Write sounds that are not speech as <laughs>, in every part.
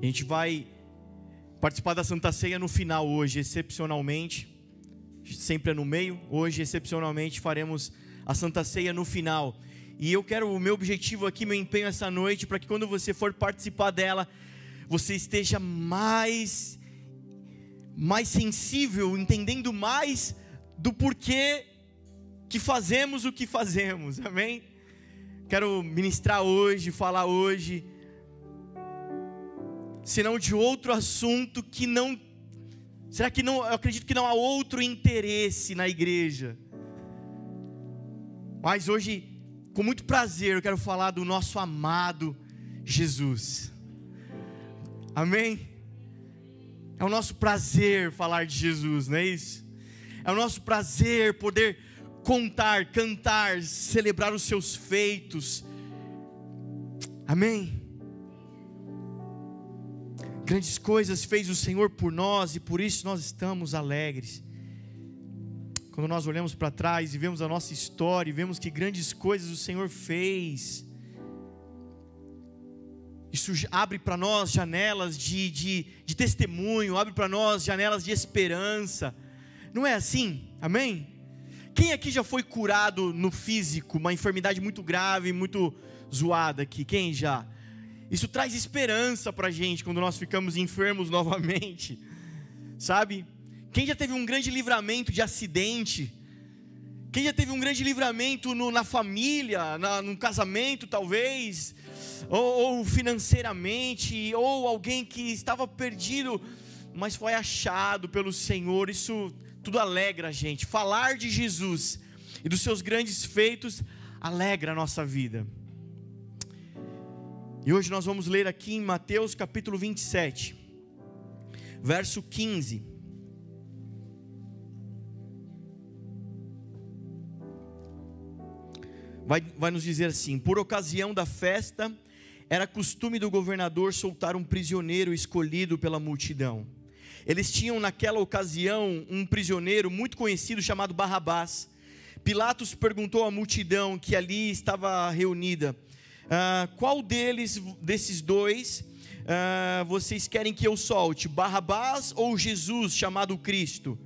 A gente vai participar da Santa Ceia no final hoje, excepcionalmente. Sempre é no meio. Hoje, excepcionalmente, faremos a Santa Ceia no final. E eu quero, o meu objetivo aqui, meu empenho essa noite, para que quando você for participar dela, você esteja mais, mais sensível, entendendo mais do porquê que fazemos o que fazemos, amém? Quero ministrar hoje, falar hoje, senão de outro assunto que não. Será que não? Eu acredito que não há outro interesse na igreja. Mas hoje com muito prazer eu quero falar do nosso amado Jesus. Amém? É o nosso prazer falar de Jesus, não é isso? É o nosso prazer poder contar, cantar, celebrar os seus feitos. Amém? Grandes coisas fez o Senhor por nós e por isso nós estamos alegres. Quando nós olhamos para trás e vemos a nossa história e vemos que grandes coisas o Senhor fez, isso abre para nós janelas de, de, de testemunho, abre para nós janelas de esperança. Não é assim? Amém? Quem aqui já foi curado no físico, uma enfermidade muito grave, muito zoada aqui? Quem já? Isso traz esperança para a gente quando nós ficamos enfermos <laughs> novamente, sabe? Quem já teve um grande livramento de acidente? Quem já teve um grande livramento no, na família, na, no casamento, talvez, ou, ou financeiramente, ou alguém que estava perdido, mas foi achado pelo Senhor. Isso tudo alegra a gente. Falar de Jesus e dos seus grandes feitos alegra a nossa vida. E hoje nós vamos ler aqui em Mateus capítulo 27, verso 15. vai, vai nos dizer assim: por ocasião da festa, era costume do governador soltar um prisioneiro escolhido pela multidão. Eles tinham naquela ocasião um prisioneiro muito conhecido chamado Barrabás. Pilatos perguntou à multidão que ali estava reunida: ah, qual deles, desses dois, ah, vocês querem que eu solte, Barrabás ou Jesus, chamado Cristo?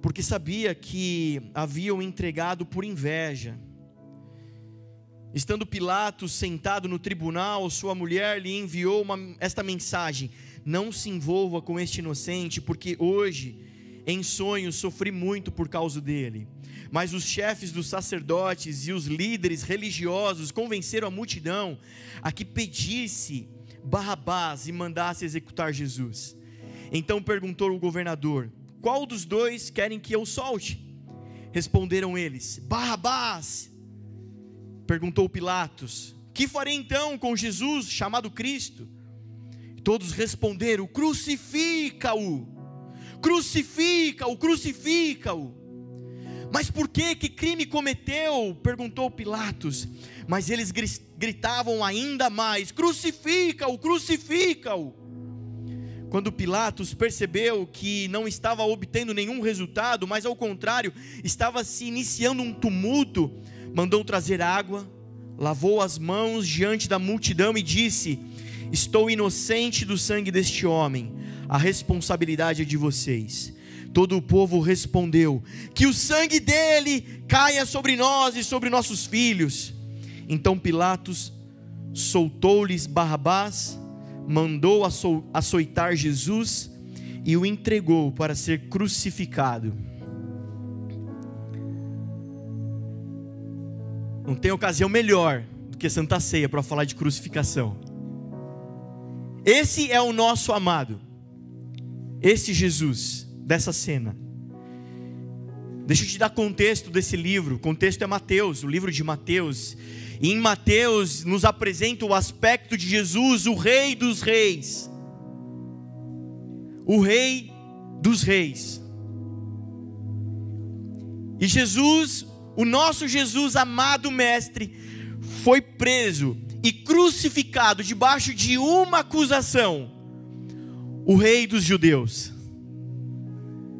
Porque sabia que haviam entregado por inveja. Estando Pilatos sentado no tribunal, sua mulher lhe enviou uma, esta mensagem: Não se envolva com este inocente, porque hoje, em sonho, sofri muito por causa dele. Mas os chefes dos sacerdotes e os líderes religiosos convenceram a multidão a que pedisse Barrabás e mandasse executar Jesus. Então perguntou o governador: Qual dos dois querem que eu solte? Responderam eles: Barrabás. Perguntou Pilatos: Que farei então com Jesus, chamado Cristo? Todos responderam: Crucifica-o! Crucifica-o! Crucifica-o! Mas por que? Que crime cometeu? perguntou Pilatos. Mas eles gritavam ainda mais: Crucifica-o! Crucifica-o! Quando Pilatos percebeu que não estava obtendo nenhum resultado, mas ao contrário, estava se iniciando um tumulto, mandou trazer água, lavou as mãos diante da multidão e disse: Estou inocente do sangue deste homem, a responsabilidade é de vocês. Todo o povo respondeu: Que o sangue dele caia sobre nós e sobre nossos filhos. Então Pilatos soltou-lhes Barrabás, mandou açoitar Jesus e o entregou para ser crucificado. Não tem ocasião melhor do que Santa Ceia para falar de crucificação. Esse é o nosso amado. Esse Jesus dessa cena. Deixa eu te dar contexto desse livro. O contexto é Mateus, o livro de Mateus. E em Mateus nos apresenta o aspecto de Jesus, o Rei dos Reis. O Rei dos Reis. E Jesus, o nosso Jesus amado Mestre foi preso e crucificado debaixo de uma acusação: o Rei dos Judeus.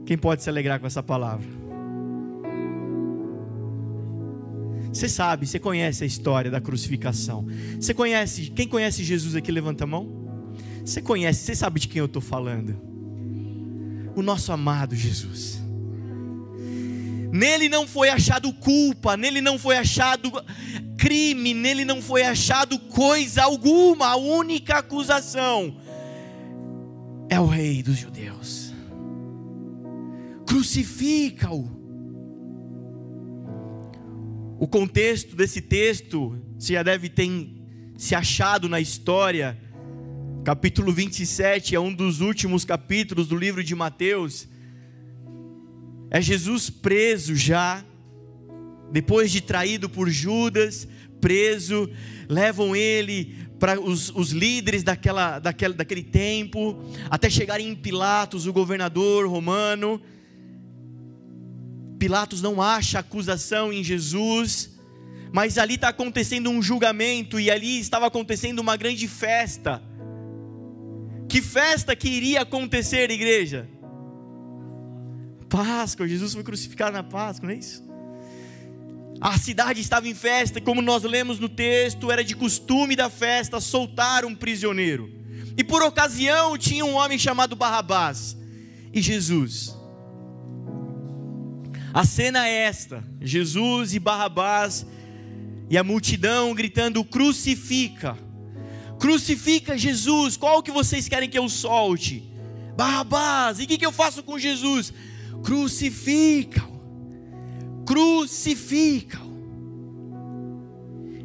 Quem pode se alegrar com essa palavra? Você sabe, você conhece a história da crucificação. Você conhece, quem conhece Jesus aqui, levanta a mão. Você conhece, você sabe de quem eu estou falando? O nosso amado Jesus. Nele não foi achado culpa, nele não foi achado crime, nele não foi achado coisa alguma. A única acusação é o Rei dos Judeus. Crucifica-o. O contexto desse texto, você já deve ter se achado na história. Capítulo 27 é um dos últimos capítulos do livro de Mateus. É Jesus preso já, depois de traído por Judas, preso, levam ele para os, os, líderes daquela, daquela, daquele tempo, até chegarem em Pilatos, o governador romano. Pilatos não acha acusação em Jesus, mas ali está acontecendo um julgamento e ali estava acontecendo uma grande festa. Que festa que iria acontecer, igreja? Páscoa, Jesus foi crucificado na Páscoa, não é isso? A cidade estava em festa, e como nós lemos no texto, era de costume da festa soltar um prisioneiro. E por ocasião tinha um homem chamado Barrabás e Jesus. A cena é esta: Jesus e Barrabás e a multidão gritando: crucifica, crucifica Jesus. Qual que vocês querem que eu solte? Barrabás. E o que, que eu faço com Jesus? Crucifica-o, crucifica-o.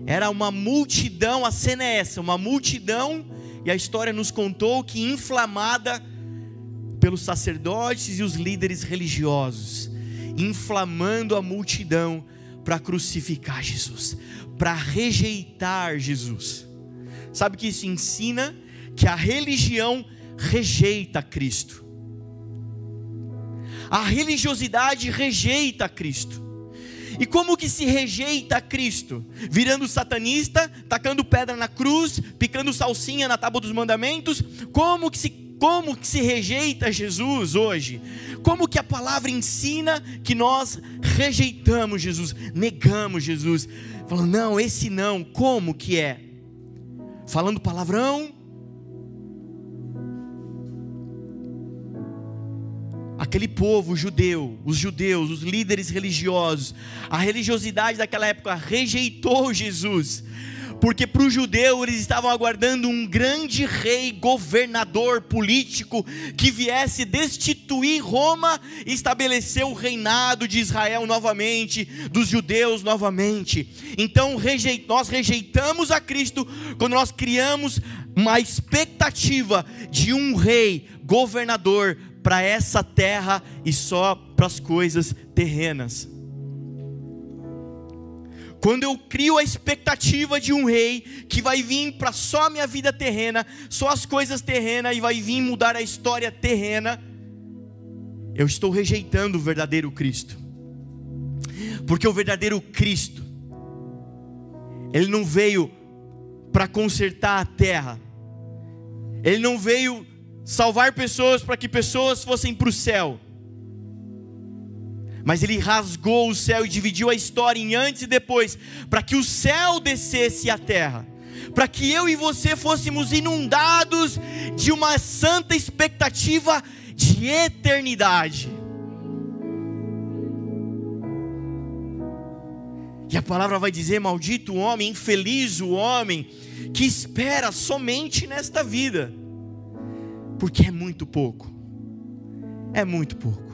Era uma multidão, a cena é essa, uma multidão, e a história nos contou que inflamada pelos sacerdotes e os líderes religiosos inflamando a multidão para crucificar Jesus, para rejeitar Jesus. Sabe que isso ensina que a religião rejeita Cristo. A religiosidade rejeita Cristo. E como que se rejeita Cristo? Virando satanista, tacando pedra na cruz, picando salsinha na tábua dos mandamentos? Como que se como que se rejeita Jesus hoje? Como que a palavra ensina que nós rejeitamos Jesus, negamos Jesus? Falando, não, esse não. Como que é? Falando palavrão? Aquele povo judeu, os judeus, os líderes religiosos, a religiosidade daquela época rejeitou Jesus porque para o judeu eles estavam aguardando um grande rei, governador político, que viesse destituir Roma e estabelecer o reinado de Israel novamente, dos judeus novamente. Então nós rejeitamos a Cristo quando nós criamos uma expectativa de um rei, governador para essa terra e só para as coisas terrenas. Quando eu crio a expectativa de um rei que vai vir para só a minha vida terrena, só as coisas terrenas e vai vir mudar a história terrena, eu estou rejeitando o verdadeiro Cristo. Porque o verdadeiro Cristo, ele não veio para consertar a terra, ele não veio salvar pessoas para que pessoas fossem para o céu mas ele rasgou o céu e dividiu a história em antes e depois, para que o céu descesse à terra, para que eu e você fôssemos inundados de uma santa expectativa de eternidade. E a palavra vai dizer: Maldito o homem, infeliz o homem que espera somente nesta vida, porque é muito pouco, é muito pouco.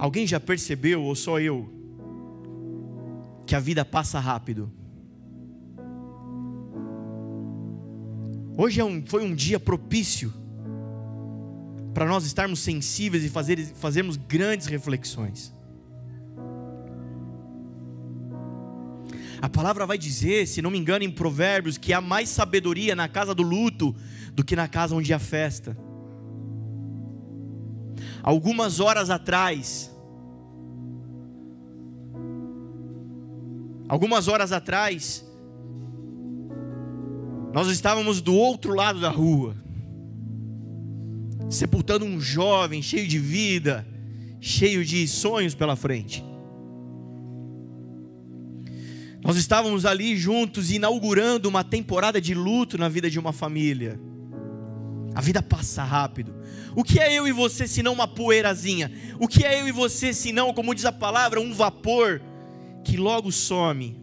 Alguém já percebeu, ou só eu, que a vida passa rápido? Hoje é um, foi um dia propício para nós estarmos sensíveis e fazer, fazermos grandes reflexões. A palavra vai dizer, se não me engano, em Provérbios, que há mais sabedoria na casa do luto do que na casa onde há festa. Algumas horas atrás, Algumas horas atrás, nós estávamos do outro lado da rua, sepultando um jovem cheio de vida, cheio de sonhos pela frente. Nós estávamos ali juntos inaugurando uma temporada de luto na vida de uma família. A vida passa rápido. O que é eu e você se não uma poeirazinha? O que é eu e você se não, como diz a palavra, um vapor que logo some?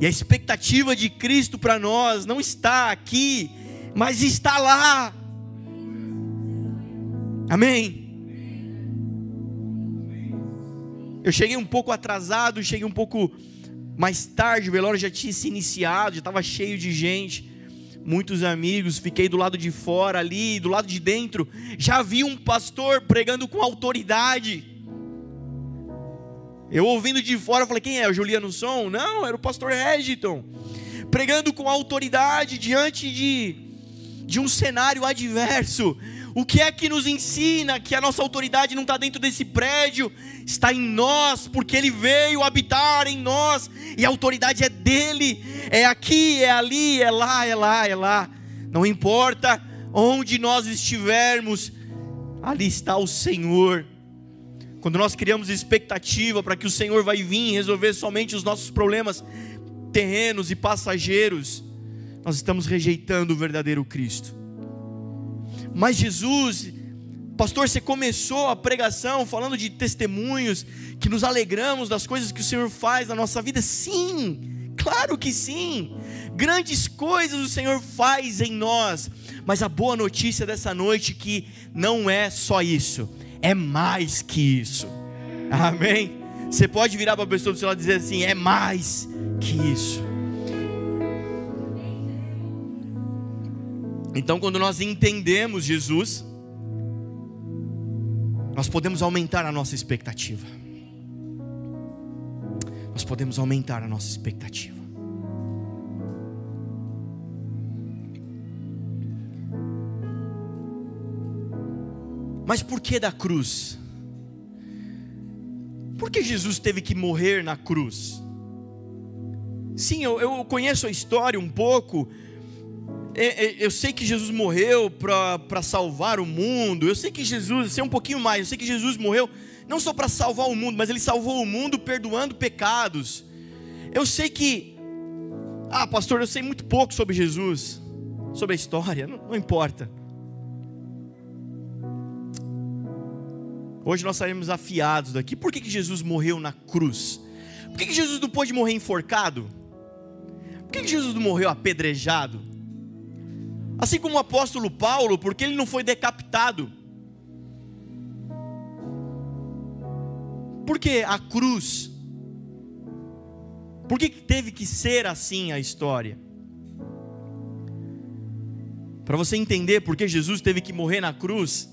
E a expectativa de Cristo para nós não está aqui, mas está lá. Amém. Eu cheguei um pouco atrasado, cheguei um pouco mais tarde, o velório já tinha se iniciado, já estava cheio de gente, muitos amigos, fiquei do lado de fora ali, do lado de dentro, já vi um pastor pregando com autoridade. Eu ouvindo de fora, falei: quem é? O Juliano Som? Não, era o pastor Regiton, pregando com autoridade diante de, de um cenário adverso. O que é que nos ensina que a nossa autoridade não está dentro desse prédio, está em nós, porque Ele veio habitar em nós, e a autoridade é dele, é aqui, é ali, é lá, é lá, é lá, não importa onde nós estivermos, ali está o Senhor. Quando nós criamos expectativa para que o Senhor vai vir resolver somente os nossos problemas terrenos e passageiros, nós estamos rejeitando o verdadeiro Cristo. Mas Jesus, pastor, você começou a pregação falando de testemunhos, que nos alegramos das coisas que o Senhor faz na nossa vida. Sim, claro que sim. Grandes coisas o Senhor faz em nós. Mas a boa notícia dessa noite é que não é só isso, é mais que isso. Amém? Você pode virar para a pessoa do seu lado e dizer assim: é mais que isso. Então, quando nós entendemos Jesus, nós podemos aumentar a nossa expectativa. Nós podemos aumentar a nossa expectativa. Mas por que da cruz? Por que Jesus teve que morrer na cruz? Sim, eu, eu conheço a história um pouco, eu sei que Jesus morreu para salvar o mundo, eu sei que Jesus, sei um pouquinho mais, eu sei que Jesus morreu não só para salvar o mundo, mas ele salvou o mundo perdoando pecados. Eu sei que, ah, pastor, eu sei muito pouco sobre Jesus, sobre a história, não, não importa. Hoje nós saímos afiados daqui. Por que, que Jesus morreu na cruz? Por que, que Jesus não pôde morrer enforcado? Por que, que Jesus não morreu apedrejado? Assim como o apóstolo Paulo, porque ele não foi decapitado. Por que a cruz? Por que teve que ser assim a história? Para você entender por que Jesus teve que morrer na cruz,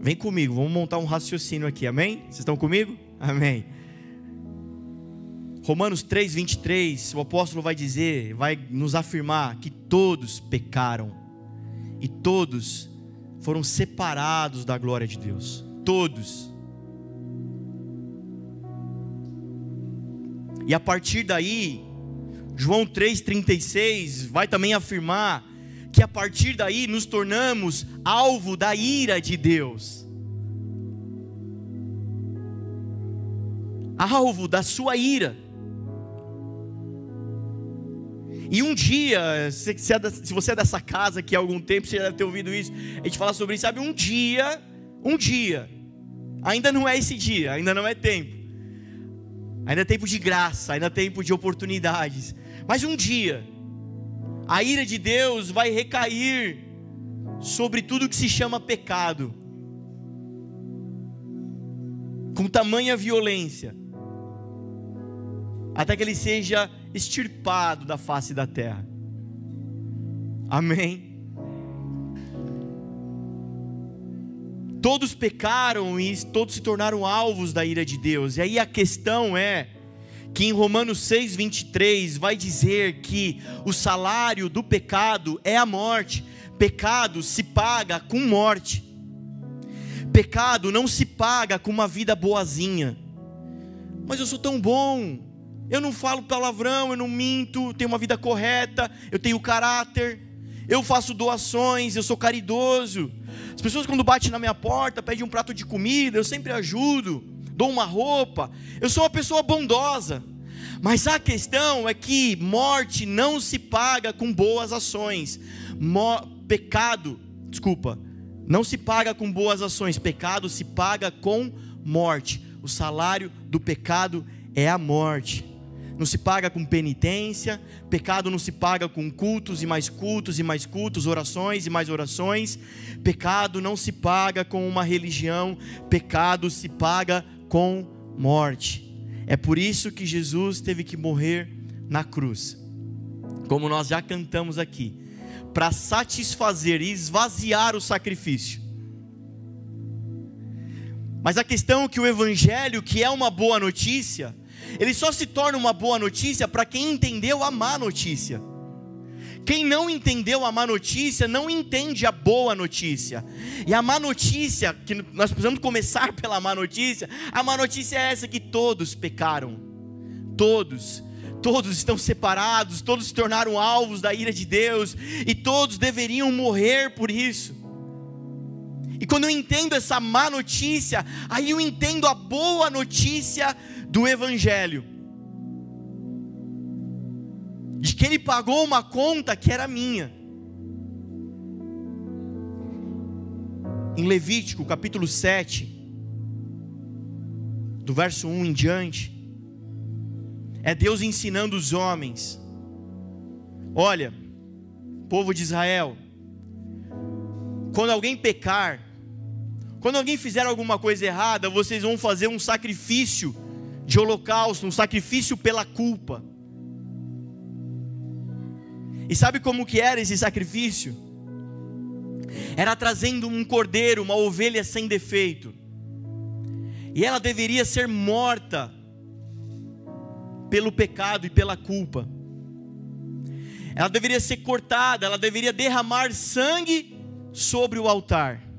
vem comigo, vamos montar um raciocínio aqui, amém? Vocês estão comigo? Amém. Romanos 3, 23, o apóstolo vai dizer, vai nos afirmar que todos pecaram e todos foram separados da glória de Deus. Todos. E a partir daí, João 3,36 vai também afirmar que a partir daí nos tornamos alvo da ira de Deus. Alvo da sua ira. E um dia, se, é se você é dessa casa aqui há algum tempo, você já deve ter ouvido isso. A gente fala sobre isso, sabe? Um dia, um dia, ainda não é esse dia, ainda não é tempo. Ainda é tempo de graça, ainda é tempo de oportunidades. Mas um dia, a ira de Deus vai recair sobre tudo que se chama pecado, com tamanha violência, até que ele seja extirpado da face da terra. Amém. Todos pecaram e todos se tornaram alvos da ira de Deus. E aí a questão é que em Romanos 6:23 vai dizer que o salário do pecado é a morte. Pecado se paga com morte. Pecado não se paga com uma vida boazinha. Mas eu sou tão bom, eu não falo palavrão, eu não minto, eu tenho uma vida correta, eu tenho caráter, eu faço doações, eu sou caridoso. As pessoas, quando batem na minha porta, pedem um prato de comida, eu sempre ajudo, dou uma roupa. Eu sou uma pessoa bondosa. Mas a questão é que morte não se paga com boas ações. Pecado, desculpa, não se paga com boas ações. Pecado se paga com morte. O salário do pecado é a morte não se paga com penitência, pecado não se paga com cultos e mais cultos e mais cultos, orações e mais orações, pecado não se paga com uma religião, pecado se paga com morte. É por isso que Jesus teve que morrer na cruz, como nós já cantamos aqui, para satisfazer e esvaziar o sacrifício. Mas a questão é que o Evangelho, que é uma boa notícia, ele só se torna uma boa notícia para quem entendeu a má notícia. Quem não entendeu a má notícia não entende a boa notícia. E a má notícia, que nós precisamos começar <laughs> pela má notícia, a má notícia é essa que todos pecaram. Todos. Todos estão separados, todos se tornaram alvos da ira de Deus e todos deveriam morrer por isso. E quando eu entendo essa má notícia, aí eu entendo a boa notícia do Evangelho. De que ele pagou uma conta que era minha. Em Levítico capítulo 7, do verso 1 em diante, é Deus ensinando os homens: olha, povo de Israel, quando alguém pecar, quando alguém fizer alguma coisa errada, vocês vão fazer um sacrifício de holocausto, um sacrifício pela culpa. E sabe como que era esse sacrifício? Era trazendo um cordeiro, uma ovelha sem defeito. E ela deveria ser morta pelo pecado e pela culpa. Ela deveria ser cortada, ela deveria derramar sangue sobre o altar.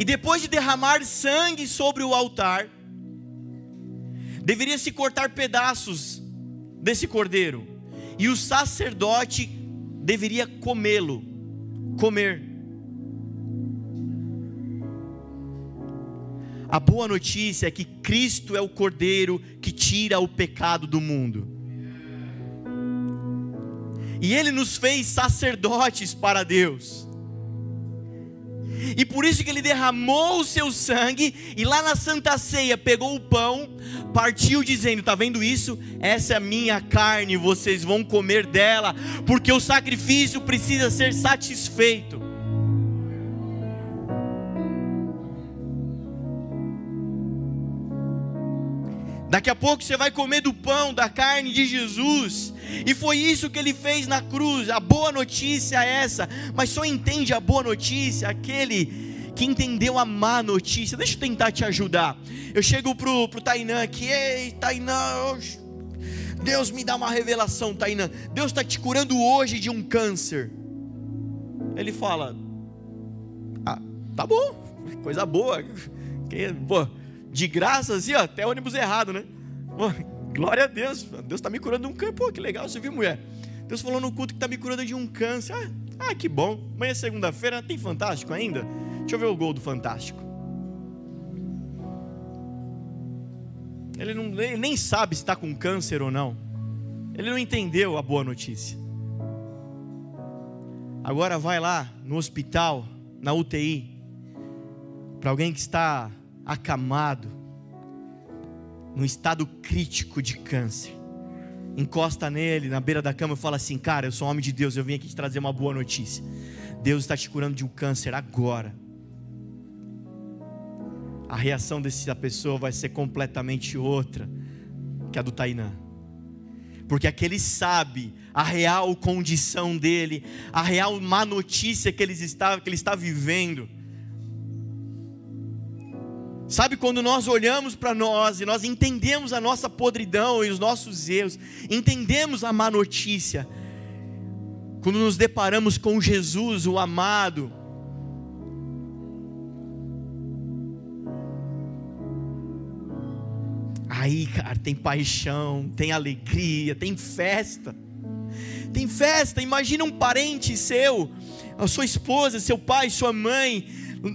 E depois de derramar sangue sobre o altar, deveria se cortar pedaços desse cordeiro, e o sacerdote deveria comê-lo, comer. A boa notícia é que Cristo é o cordeiro que tira o pecado do mundo. E ele nos fez sacerdotes para Deus. E por isso que ele derramou o seu sangue e lá na Santa Ceia pegou o pão, partiu dizendo: "Tá vendo isso? Essa é a minha carne, vocês vão comer dela, porque o sacrifício precisa ser satisfeito." Daqui a pouco você vai comer do pão, da carne de Jesus. E foi isso que ele fez na cruz. A boa notícia é essa. Mas só entende a boa notícia aquele que entendeu a má notícia. Deixa eu tentar te ajudar. Eu chego pro, pro Tainan aqui. Ei, Tainan. Deus me dá uma revelação, Tainan. Deus está te curando hoje de um câncer. Ele fala: Ah, tá bom. Coisa boa. Pô, de graça, assim, ó, até ônibus errado, né? Glória a Deus, Deus está me curando de um câncer, pô, que legal, você viu, mulher? Deus falou no culto que está me curando de um câncer, ah, ah que bom, amanhã é segunda-feira, tem Fantástico ainda? Deixa eu ver o gol do Fantástico. Ele, não, ele nem sabe se está com câncer ou não, ele não entendeu a boa notícia. Agora vai lá no hospital, na UTI, para alguém que está acamado, num estado crítico de câncer. Encosta nele, na beira da cama, e fala assim: Cara, eu sou um homem de Deus, eu vim aqui te trazer uma boa notícia. Deus está te curando de um câncer agora. A reação dessa pessoa vai ser completamente outra que a do Tainã. Porque aquele sabe a real condição dele, a real má notícia que ele está, que ele está vivendo Sabe quando nós olhamos para nós e nós entendemos a nossa podridão e os nossos erros, entendemos a má notícia. Quando nos deparamos com Jesus, o amado, Aí, cara, tem paixão, tem alegria, tem festa. tem festa. Imagina um parente seu, a sua esposa, seu pai, sua mãe,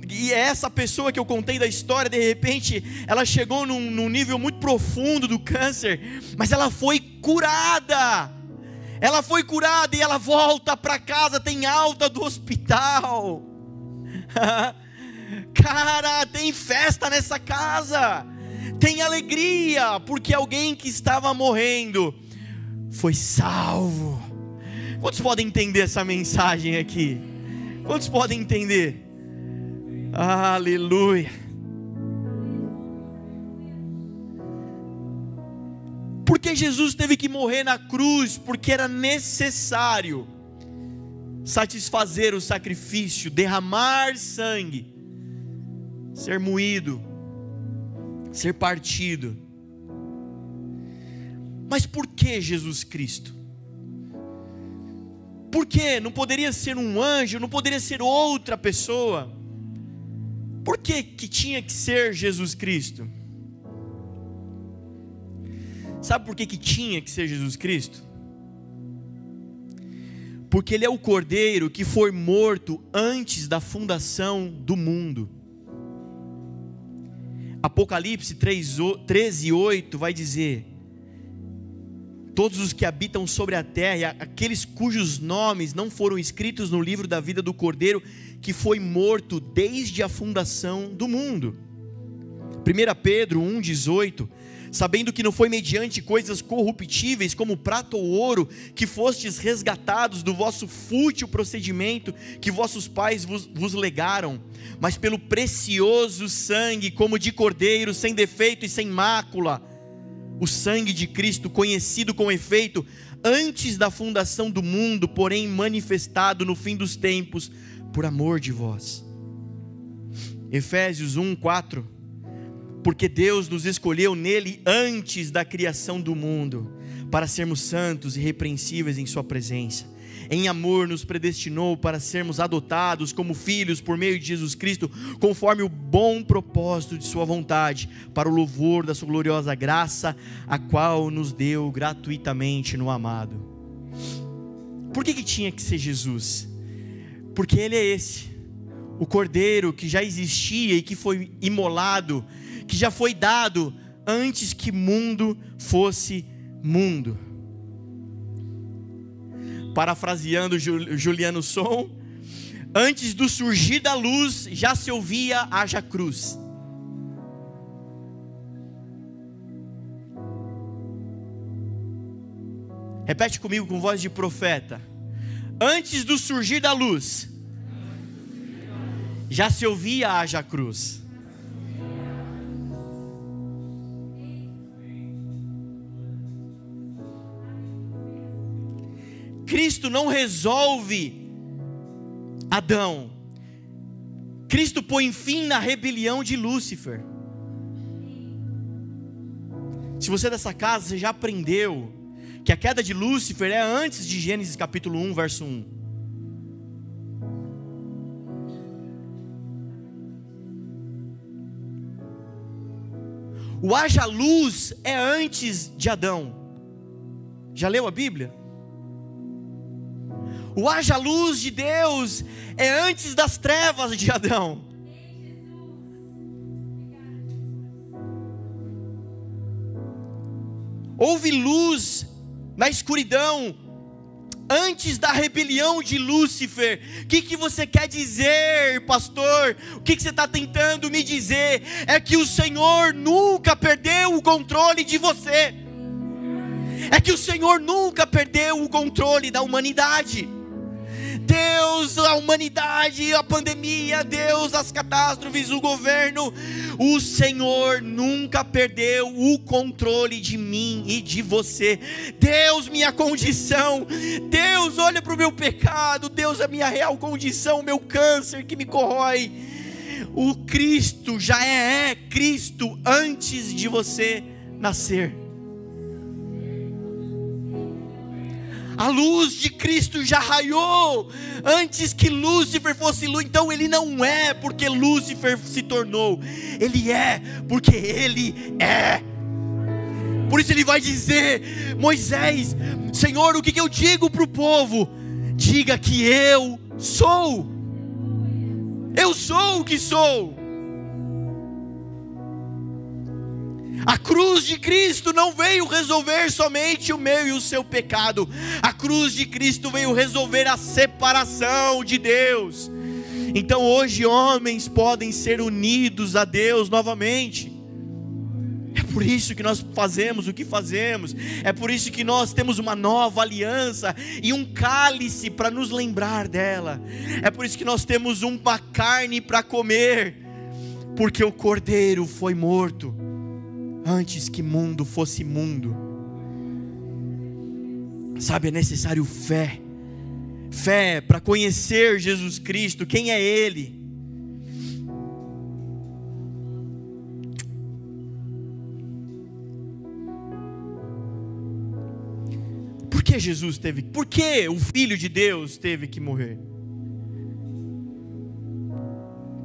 e é essa pessoa que eu contei da história, de repente, ela chegou num, num nível muito profundo do câncer, mas ela foi curada. Ela foi curada e ela volta para casa, tem alta do hospital. <laughs> Cara, tem festa nessa casa, tem alegria, porque alguém que estava morrendo foi salvo. Quantos podem entender essa mensagem aqui? Quantos podem entender? Aleluia. Porque Jesus teve que morrer na cruz? Porque era necessário satisfazer o sacrifício, derramar sangue, ser moído, ser partido. Mas por que Jesus Cristo? Por que não poderia ser um anjo, não poderia ser outra pessoa? Por que, que tinha que ser Jesus Cristo? Sabe por que, que tinha que ser Jesus Cristo? Porque Ele é o Cordeiro que foi morto antes da fundação do mundo. Apocalipse 3, 13, 8 vai dizer: Todos os que habitam sobre a terra, aqueles cujos nomes não foram escritos no livro da vida do Cordeiro, que foi morto desde a fundação do mundo. 1 Pedro 1,18: Sabendo que não foi mediante coisas corruptíveis, como prata ou ouro, que fostes resgatados do vosso fútil procedimento que vossos pais vos, vos legaram, mas pelo precioso sangue, como de cordeiro, sem defeito e sem mácula, o sangue de Cristo, conhecido com efeito antes da fundação do mundo, porém manifestado no fim dos tempos por amor de vós. Efésios 1, 4. Porque Deus nos escolheu nele antes da criação do mundo, para sermos santos e repreensíveis em Sua presença. Em amor nos predestinou para sermos adotados como filhos por meio de Jesus Cristo, conforme o bom propósito de Sua vontade, para o louvor da Sua gloriosa graça, a qual nos deu gratuitamente no amado. Por que, que tinha que ser Jesus? Porque Ele é esse, o Cordeiro que já existia e que foi imolado, que já foi dado antes que mundo fosse mundo. Parafraseando Juliano Som, antes do surgir da luz já se ouvia haja cruz. Repete comigo com voz de profeta antes do surgir da luz, já se ouvia haja cruz. Cristo não resolve Adão. Cristo põe fim na rebelião de Lúcifer. Se você é dessa casa, você já aprendeu que a queda de Lúcifer é antes de Gênesis capítulo 1, verso 1. O haja luz é antes de Adão. Já leu a Bíblia? O haja luz de Deus é antes das trevas de Adão. Houve luz na escuridão, antes da rebelião de Lúcifer. O que, que você quer dizer, pastor? O que, que você está tentando me dizer? É que o Senhor nunca perdeu o controle de você, é que o Senhor nunca perdeu o controle da humanidade. Deus, a humanidade, a pandemia, Deus, as catástrofes, o governo, o Senhor nunca perdeu o controle de mim e de você. Deus, minha condição, Deus, olha para o meu pecado, Deus, a minha real condição, o meu câncer que me corrói. O Cristo já é, é Cristo antes de você nascer. A luz de Cristo já raiou antes que Lúcifer fosse luz. Então ele não é porque Lúcifer se tornou. Ele é porque ele é. Por isso ele vai dizer: Moisés, Senhor, o que, eu digo para o povo? Diga que eu sou. Eu sou o que sou. A cruz de Cristo não veio resolver somente o meu e o seu pecado. A cruz de Cristo veio resolver a separação de Deus. Então hoje homens podem ser unidos a Deus novamente. É por isso que nós fazemos o que fazemos, é por isso que nós temos uma nova aliança e um cálice para nos lembrar dela, é por isso que nós temos uma carne para comer, porque o cordeiro foi morto antes que mundo fosse mundo. Sabe, é necessário fé fé para conhecer Jesus Cristo, quem é Ele. Por que Jesus teve, por que o Filho de Deus teve que morrer?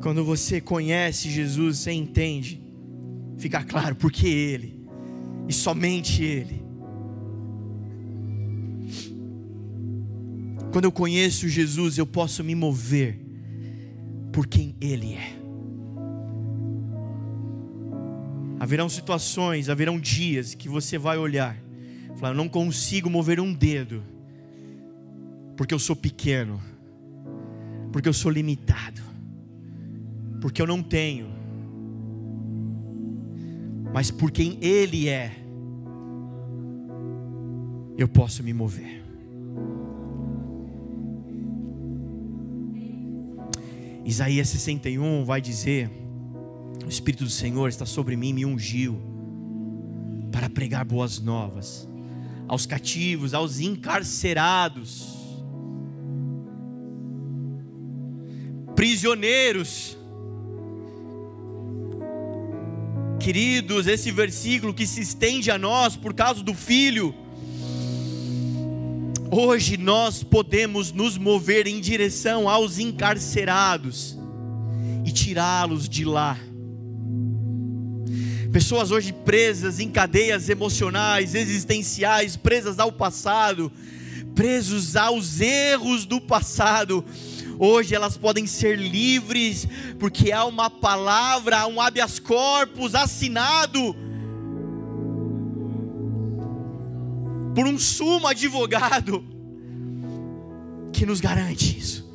Quando você conhece Jesus, você entende, fica claro porque Ele, e somente Ele. Quando eu conheço Jesus, eu posso me mover por quem Ele é. Haverão situações, haverão dias que você vai olhar, falar: Eu não consigo mover um dedo, porque eu sou pequeno, porque eu sou limitado, porque eu não tenho, mas por quem Ele é, eu posso me mover. Isaías 61 vai dizer: O Espírito do Senhor está sobre mim, me ungiu para pregar boas novas aos cativos, aos encarcerados, prisioneiros. Queridos, esse versículo que se estende a nós por causa do Filho, Hoje nós podemos nos mover em direção aos encarcerados e tirá-los de lá. Pessoas hoje presas em cadeias emocionais, existenciais, presas ao passado, presos aos erros do passado. Hoje elas podem ser livres, porque há uma palavra, um habeas corpus assinado por um sumo advogado que nos garante isso.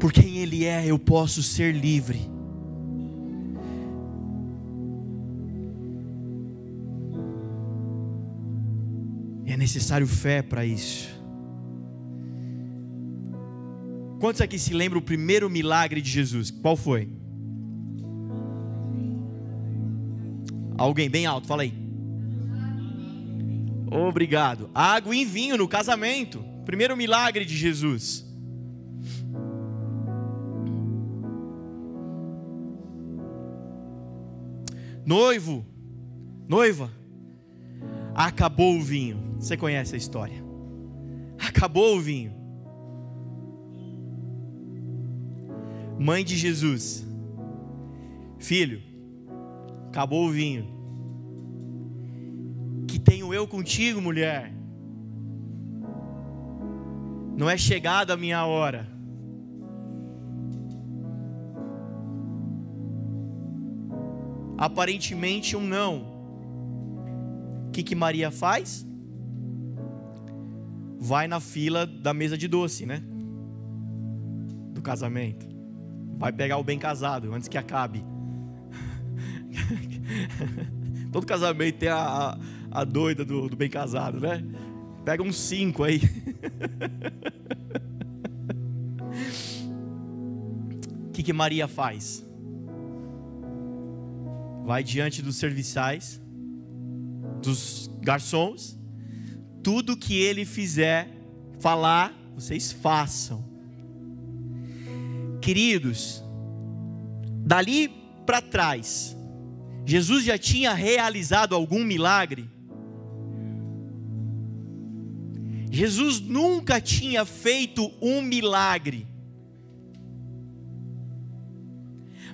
Por quem Ele é, eu posso ser livre. Necessário fé para isso. Quantos aqui se lembram o primeiro milagre de Jesus? Qual foi? Alguém bem alto, fala aí. Obrigado. Água e vinho no casamento. Primeiro milagre de Jesus. Noivo, noiva, acabou o vinho. Você conhece a história? Acabou o vinho. Mãe de Jesus, filho, acabou o vinho. Que tenho eu contigo, mulher. Não é chegada a minha hora. Aparentemente um não. O que, que Maria faz? Vai na fila da mesa de doce, né? Do casamento. Vai pegar o bem casado antes que acabe. <laughs> Todo casamento tem a, a, a doida do, do, bem casado, né? Pega uns cinco aí. O <laughs> que, que Maria faz? Vai diante dos serviçais, dos garçons, tudo que ele fizer, falar, vocês façam. Queridos, dali para trás, Jesus já tinha realizado algum milagre? Jesus nunca tinha feito um milagre.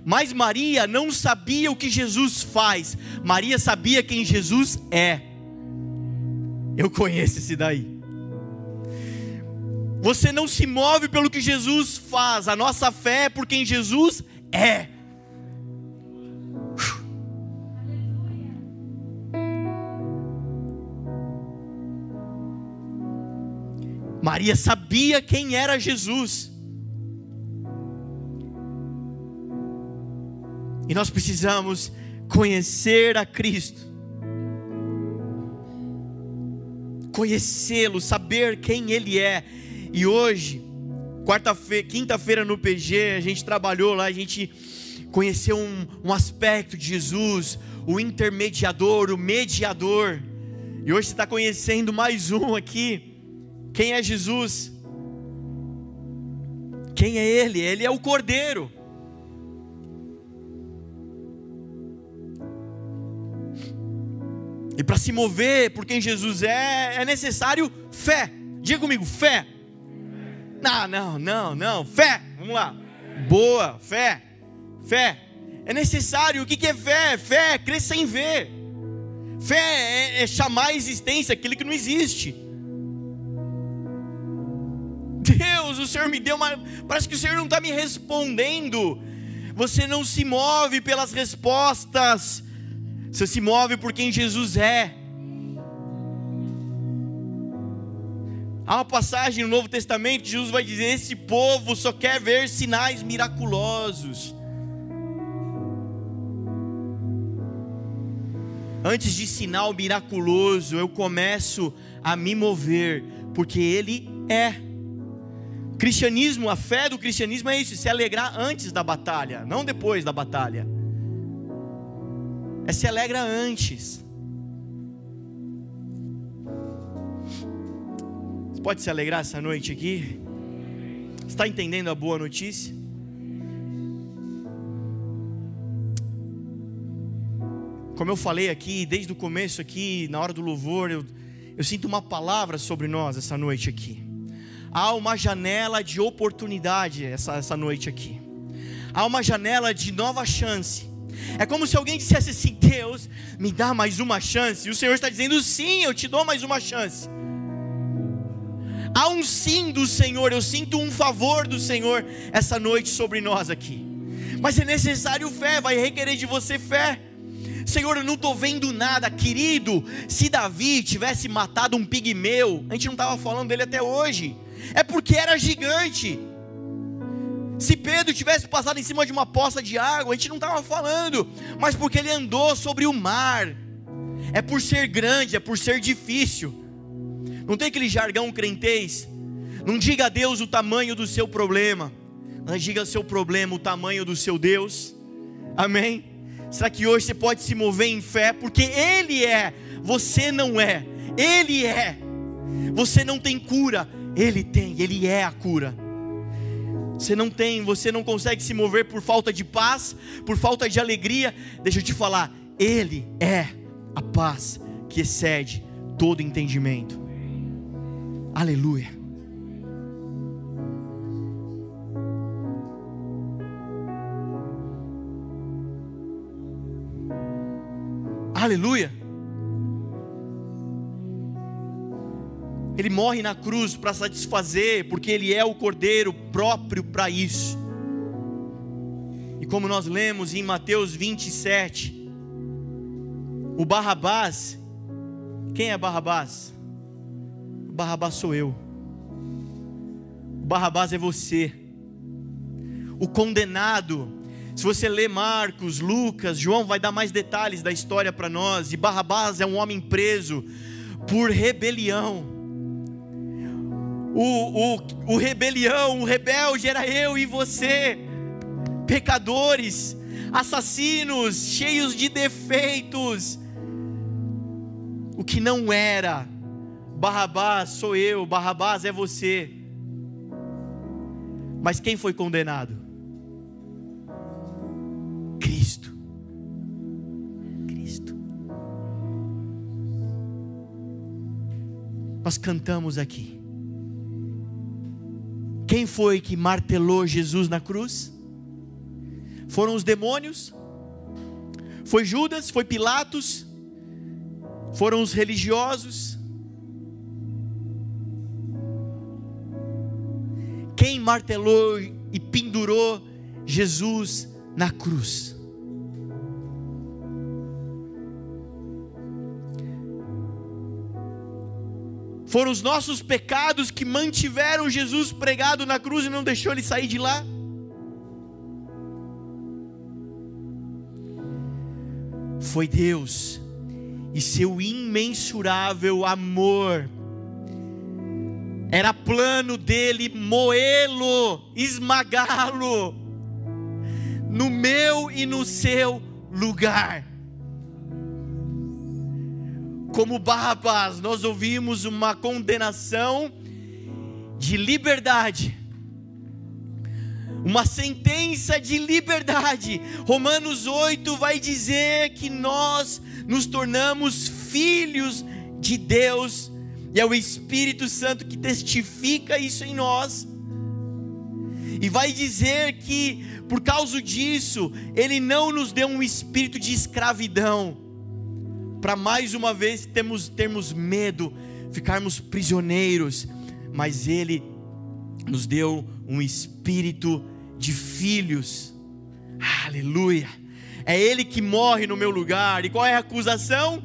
Mas Maria não sabia o que Jesus faz, Maria sabia quem Jesus é. Eu conheço esse daí. Você não se move pelo que Jesus faz, a nossa fé é por quem Jesus é. Maria sabia quem era Jesus. E nós precisamos conhecer a Cristo. Conhecê-lo, saber quem ele é. E hoje, quarta-feira, quinta-feira no PG, a gente trabalhou lá, a gente conheceu um, um aspecto de Jesus, o intermediador, o mediador. E hoje você está conhecendo mais um aqui. Quem é Jesus? Quem é Ele? Ele é o Cordeiro. E para se mover por quem Jesus é, é necessário fé. Diga comigo, fé. Não, não, não, não. Fé. Vamos lá. Boa, fé. Fé. É necessário. O que é fé? Fé é crer sem ver. Fé é, é chamar a existência aquilo que não existe. Deus, o Senhor me deu uma. Parece que o Senhor não está me respondendo. Você não se move pelas respostas, você se move por quem Jesus é. Há uma passagem no Novo Testamento Jesus vai dizer: Esse povo só quer ver sinais miraculosos. Antes de sinal miraculoso, eu começo a me mover, porque Ele é. Cristianismo, a fé do cristianismo é isso, se alegrar antes da batalha, não depois da batalha. É se alegra antes. Você pode se alegrar essa noite aqui? Está entendendo a boa notícia? Como eu falei aqui, desde o começo aqui, na hora do louvor, eu, eu sinto uma palavra sobre nós essa noite aqui há uma janela de oportunidade essa, essa noite aqui. Há uma janela de nova chance. É como se alguém dissesse assim: Deus, me dá mais uma chance. E o Senhor está dizendo: Sim, eu te dou mais uma chance. Há um sim do Senhor, eu sinto um favor do Senhor essa noite sobre nós aqui. Mas é necessário fé, vai requerer de você fé. Senhor, eu não estou vendo nada, querido. Se Davi tivesse matado um pigmeu, a gente não estava falando dele até hoje é porque era gigante. Se Pedro tivesse passado em cima de uma poça de água, a gente não estava falando, mas porque ele andou sobre o mar, é por ser grande, é por ser difícil. Não tem aquele jargão crentez? Não diga a Deus o tamanho do seu problema, mas diga ao seu problema o tamanho do seu Deus. Amém? Será que hoje você pode se mover em fé? Porque Ele é, você não é. Ele é. Você não tem cura, ele tem, Ele é a cura. Você não tem, você não consegue se mover por falta de paz, por falta de alegria. Deixa eu te falar, Ele é a paz que excede todo entendimento. Aleluia. Aleluia. Ele morre na cruz para satisfazer, porque Ele é o Cordeiro próprio para isso. E como nós lemos em Mateus 27, o Barrabás, quem é Barrabás? O Barrabás sou eu. O Barrabás é você. O condenado, se você ler Marcos, Lucas, João vai dar mais detalhes da história para nós. E Barrabás é um homem preso por rebelião o, o, o rebelião, o rebelde era eu e você, pecadores, assassinos, cheios de defeitos. O que não era, Barrabás sou eu, Barrabás é você. Mas quem foi condenado? Cristo. Cristo. Nós cantamos aqui. Quem foi que martelou Jesus na cruz? Foram os demônios? Foi Judas? Foi Pilatos? Foram os religiosos? Quem martelou e pendurou Jesus na cruz? Foram os nossos pecados que mantiveram Jesus pregado na cruz e não deixou ele sair de lá? Foi Deus e seu imensurável amor. Era plano dele moê-lo, esmagá-lo, no meu e no seu lugar como Barrabás, nós ouvimos uma condenação de liberdade, uma sentença de liberdade. Romanos 8 vai dizer que nós nos tornamos filhos de Deus, e é o Espírito Santo que testifica isso em nós. E vai dizer que por causa disso, Ele não nos deu um espírito de escravidão, para mais uma vez termos, medo, ficarmos prisioneiros, mas Ele nos deu um espírito de filhos, aleluia. É Ele que morre no meu lugar, e qual é a acusação?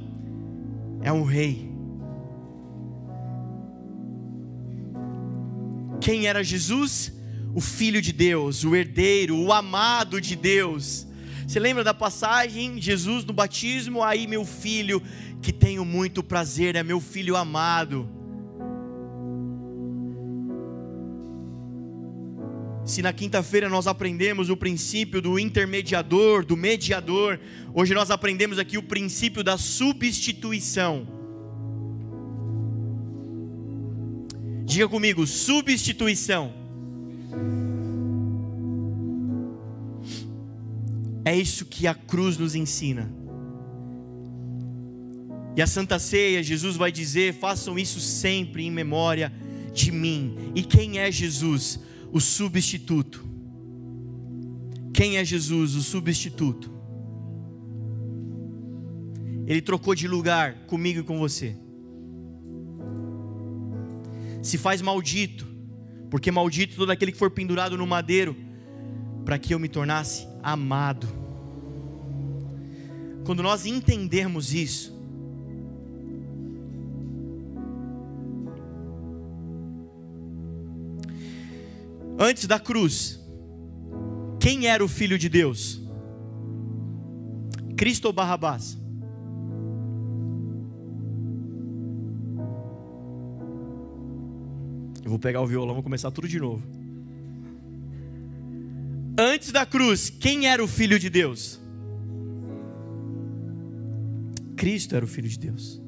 É um rei. Quem era Jesus? O Filho de Deus, o herdeiro, o amado de Deus você lembra da passagem? Jesus no batismo, aí meu filho, que tenho muito prazer, é meu filho amado. Se na quinta-feira nós aprendemos o princípio do intermediador, do mediador, hoje nós aprendemos aqui o princípio da substituição. Diga comigo, substituição. É isso que a cruz nos ensina. E a Santa Ceia, Jesus vai dizer: façam isso sempre em memória de mim. E quem é Jesus? O substituto. Quem é Jesus? O substituto. Ele trocou de lugar comigo e com você. Se faz maldito, porque maldito todo aquele que for pendurado no madeiro, para que eu me tornasse amado. Quando nós entendermos isso, antes da cruz, quem era o Filho de Deus? Cristo ou Barrabás? Eu vou pegar o violão, vou começar tudo de novo. Antes da cruz, quem era o Filho de Deus? Cristo era o Filho de Deus.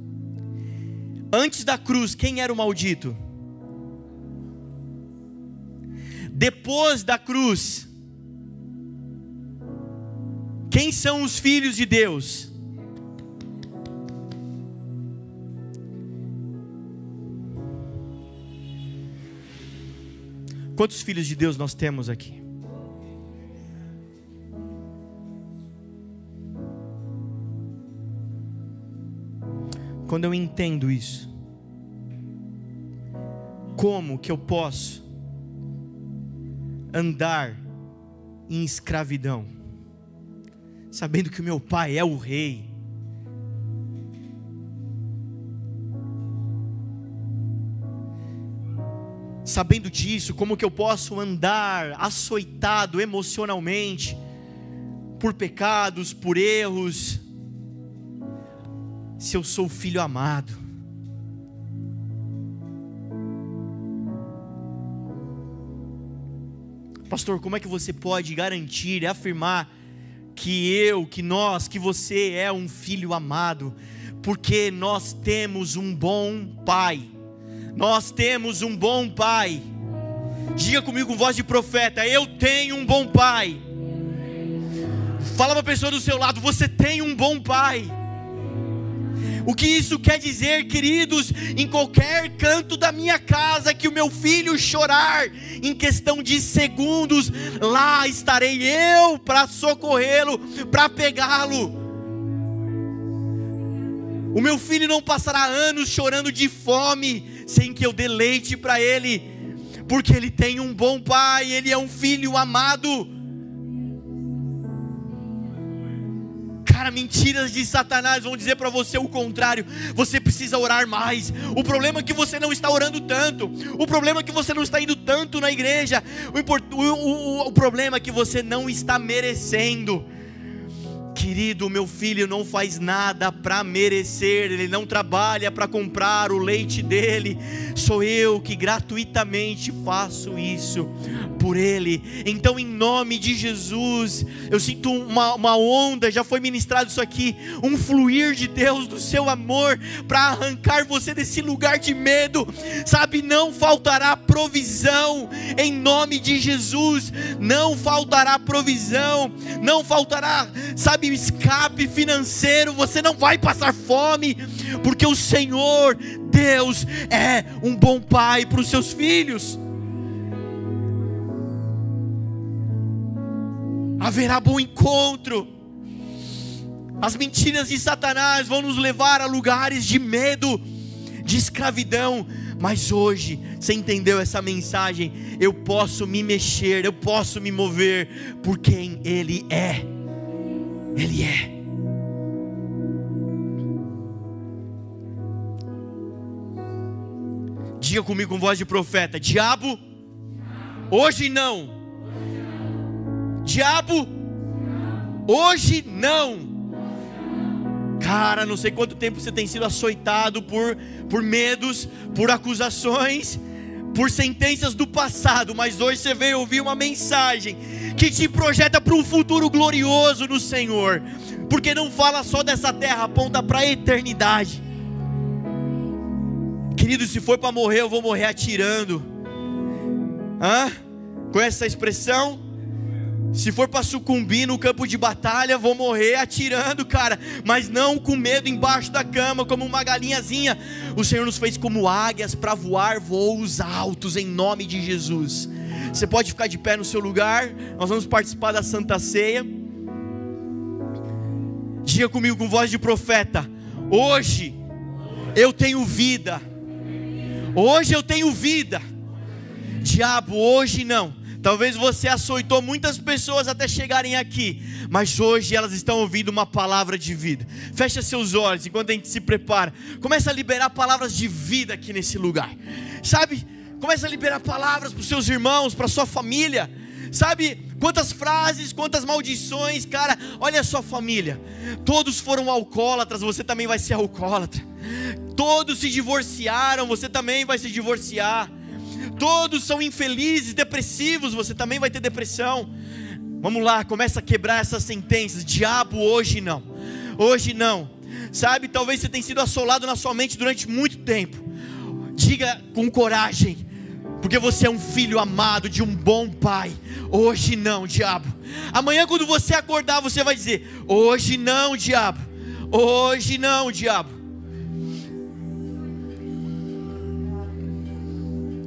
Antes da cruz, quem era o maldito? Depois da cruz, quem são os filhos de Deus? Quantos filhos de Deus nós temos aqui? Quando eu entendo isso, como que eu posso andar em escravidão, sabendo que o meu pai é o rei? Sabendo disso, como que eu posso andar açoitado emocionalmente por pecados, por erros, se eu sou filho amado. Pastor, como é que você pode garantir afirmar que eu, que nós, que você é um filho amado? Porque nós temos um bom pai. Nós temos um bom pai. Diga comigo com voz de profeta: Eu tenho um bom pai. Fala para a pessoa do seu lado: Você tem um bom pai. O que isso quer dizer, queridos? Em qualquer canto da minha casa que o meu filho chorar, em questão de segundos, lá estarei eu para socorrê-lo, para pegá-lo. O meu filho não passará anos chorando de fome, sem que eu dê leite para ele, porque ele tem um bom pai, ele é um filho amado. Cara, mentiras de Satanás vão dizer para você o contrário. Você precisa orar mais. O problema é que você não está orando tanto. O problema é que você não está indo tanto na igreja. O, o, o, o problema é que você não está merecendo. Querido, meu filho não faz nada para merecer, ele não trabalha para comprar o leite dele, sou eu que gratuitamente faço isso por ele. Então, em nome de Jesus, eu sinto uma, uma onda, já foi ministrado isso aqui, um fluir de Deus, do seu amor, para arrancar você desse lugar de medo, sabe? Não faltará provisão, em nome de Jesus, não faltará provisão, não faltará, sabe? Sabe, escape financeiro, você não vai passar fome, porque o Senhor, Deus, é um bom pai para os seus filhos. Haverá bom encontro. As mentiras de Satanás vão nos levar a lugares de medo, de escravidão, mas hoje, você entendeu essa mensagem? Eu posso me mexer, eu posso me mover por quem Ele é. Ele é. Diga comigo com voz de profeta: Diabo, hoje não. Diabo, hoje não. Cara, não sei quanto tempo você tem sido açoitado por, por medos, por acusações, por sentenças do passado, mas hoje você veio ouvir uma mensagem que te projeta para um futuro glorioso no Senhor, porque não fala só dessa terra, aponta para a eternidade. Querido, se for para morrer, eu vou morrer atirando. Hã? Com essa expressão? Se for para sucumbir no campo de batalha, vou morrer atirando, cara, mas não com medo embaixo da cama, como uma galinhazinha. O Senhor nos fez como águias para voar voos altos em nome de Jesus. Você pode ficar de pé no seu lugar. Nós vamos participar da Santa Ceia. Diga comigo com voz de profeta: Hoje eu tenho vida. Hoje eu tenho vida. Diabo, hoje não. Talvez você açoitou muitas pessoas até chegarem aqui, mas hoje elas estão ouvindo uma palavra de vida. Fecha seus olhos enquanto a gente se prepara. Começa a liberar palavras de vida aqui nesse lugar. Sabe? Começa a liberar palavras para os seus irmãos, para sua família. Sabe quantas frases, quantas maldições, cara? Olha a sua família. Todos foram alcoólatras, você também vai ser alcoólatra. Todos se divorciaram, você também vai se divorciar. Todos são infelizes, depressivos, você também vai ter depressão. Vamos lá, começa a quebrar essas sentenças. Diabo, hoje não. Hoje não. Sabe, talvez você tenha sido assolado na sua mente durante muito tempo. Diga com coragem: porque você é um filho amado de um bom pai. Hoje não, diabo. Amanhã, quando você acordar, você vai dizer: Hoje não, diabo. Hoje não, diabo.